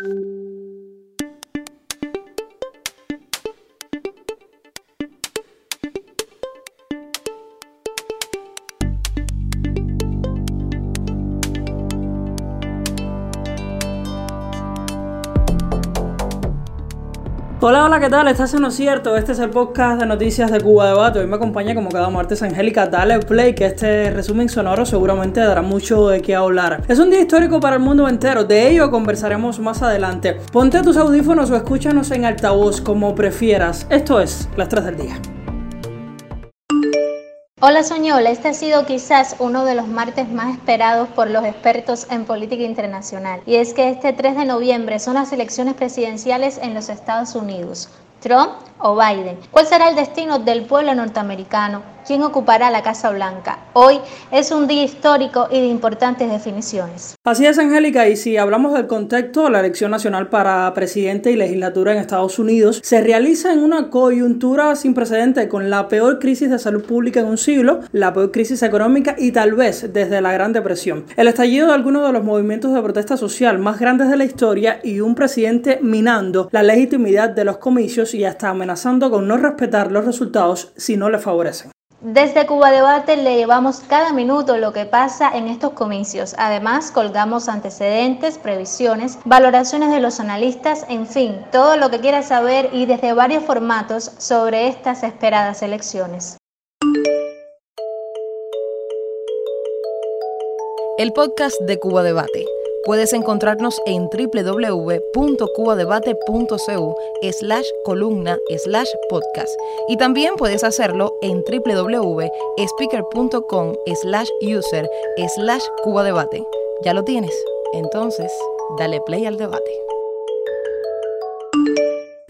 Thank you. Hola, hola, ¿qué tal? ¿Estás en lo cierto? Este es el podcast de noticias de Cuba Debate. Hoy me acompaña como cada martes Angélica. Dale play, que este resumen sonoro seguramente dará mucho de qué hablar. Es un día histórico para el mundo entero, de ello conversaremos más adelante. Ponte tus audífonos o escúchanos en altavoz, como prefieras. Esto es Las 3 del Día. Hola Soñola, este ha sido quizás uno de los martes más esperados por los expertos en política internacional. Y es que este 3 de noviembre son las elecciones presidenciales en los Estados Unidos. Trump o Biden. ¿Cuál será el destino del pueblo norteamericano? ¿Quién ocupará la Casa Blanca? Hoy es un día histórico y de importantes definiciones. Así es, Angélica, y si hablamos del contexto, la elección nacional para presidente y legislatura en Estados Unidos se realiza en una coyuntura sin precedente con la peor crisis de salud pública en un siglo, la peor crisis económica y tal vez desde la Gran Depresión. El estallido de algunos de los movimientos de protesta social más grandes de la historia y un presidente minando la legitimidad de los comicios y hasta amenazando con no respetar los resultados si no le favorecen. Desde Cuba Debate le llevamos cada minuto lo que pasa en estos comicios. Además, colgamos antecedentes, previsiones, valoraciones de los analistas, en fin, todo lo que quiera saber y desde varios formatos sobre estas esperadas elecciones. El podcast de Cuba Debate Puedes encontrarnos en www.cubadebate.cu slash columna slash podcast y también puedes hacerlo en www.speaker.com slash user slash cubadebate. ¿Ya lo tienes? Entonces, dale play al debate.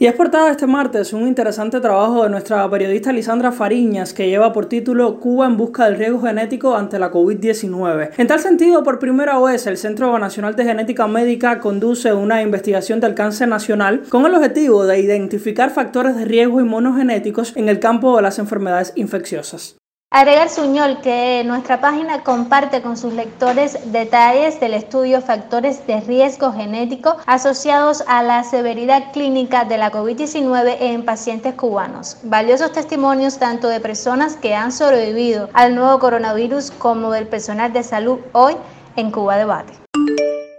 Y es portada este martes un interesante trabajo de nuestra periodista Lisandra Fariñas que lleva por título Cuba en busca del riesgo genético ante la COVID-19. En tal sentido, por primera vez, el Centro Nacional de Genética Médica conduce una investigación de alcance nacional con el objetivo de identificar factores de riesgo inmunogenéticos en el campo de las enfermedades infecciosas. Agregar Suñol que nuestra página comparte con sus lectores detalles del estudio factores de riesgo genético asociados a la severidad clínica de la COVID-19 en pacientes cubanos. Valiosos testimonios tanto de personas que han sobrevivido al nuevo coronavirus como del personal de salud hoy en Cuba Debate.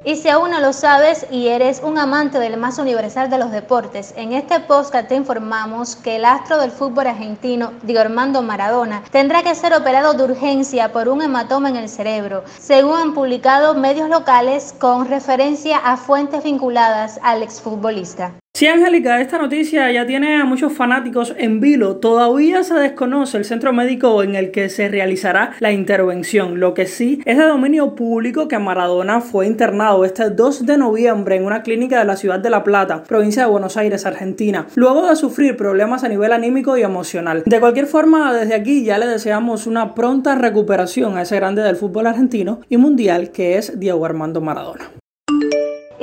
Y si aún no lo sabes y eres un amante del más universal de los deportes, en este podcast te informamos que el astro del fútbol argentino, Diego Armando Maradona, tendrá que ser operado de urgencia por un hematoma en el cerebro, según han publicado medios locales con referencia a fuentes vinculadas al exfutbolista. Sí, Angélica, esta noticia ya tiene a muchos fanáticos en vilo. Todavía se desconoce el centro médico en el que se realizará la intervención. Lo que sí es de dominio público que Maradona fue internado este 2 de noviembre en una clínica de la ciudad de La Plata, provincia de Buenos Aires, Argentina, luego de sufrir problemas a nivel anímico y emocional. De cualquier forma, desde aquí ya le deseamos una pronta recuperación a ese grande del fútbol argentino y mundial que es Diego Armando Maradona.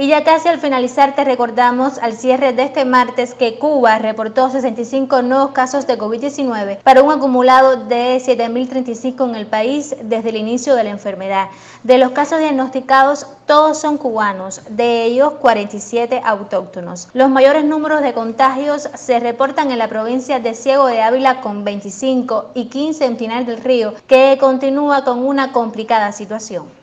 Y ya casi al finalizar te recordamos al cierre de este martes que Cuba reportó 65 nuevos casos de COVID-19 para un acumulado de 7.035 en el país desde el inicio de la enfermedad. De los casos diagnosticados, todos son cubanos, de ellos 47 autóctonos. Los mayores números de contagios se reportan en la provincia de Ciego de Ávila con 25 y 15 en del Río, que continúa con una complicada situación.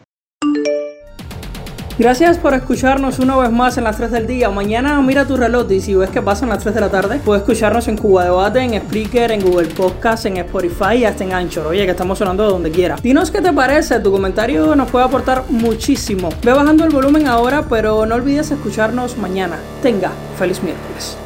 Gracias por escucharnos una vez más en las 3 del día. Mañana mira tu reloj y si ves que pasan las 3 de la tarde, puedes escucharnos en Cuba Debate, en Spreaker, en Google Podcast, en Spotify y hasta en Anchor. Oye, que estamos sonando de donde quiera. Dinos qué te parece, tu comentario nos puede aportar muchísimo. Ve bajando el volumen ahora, pero no olvides escucharnos mañana. Tenga, feliz miércoles.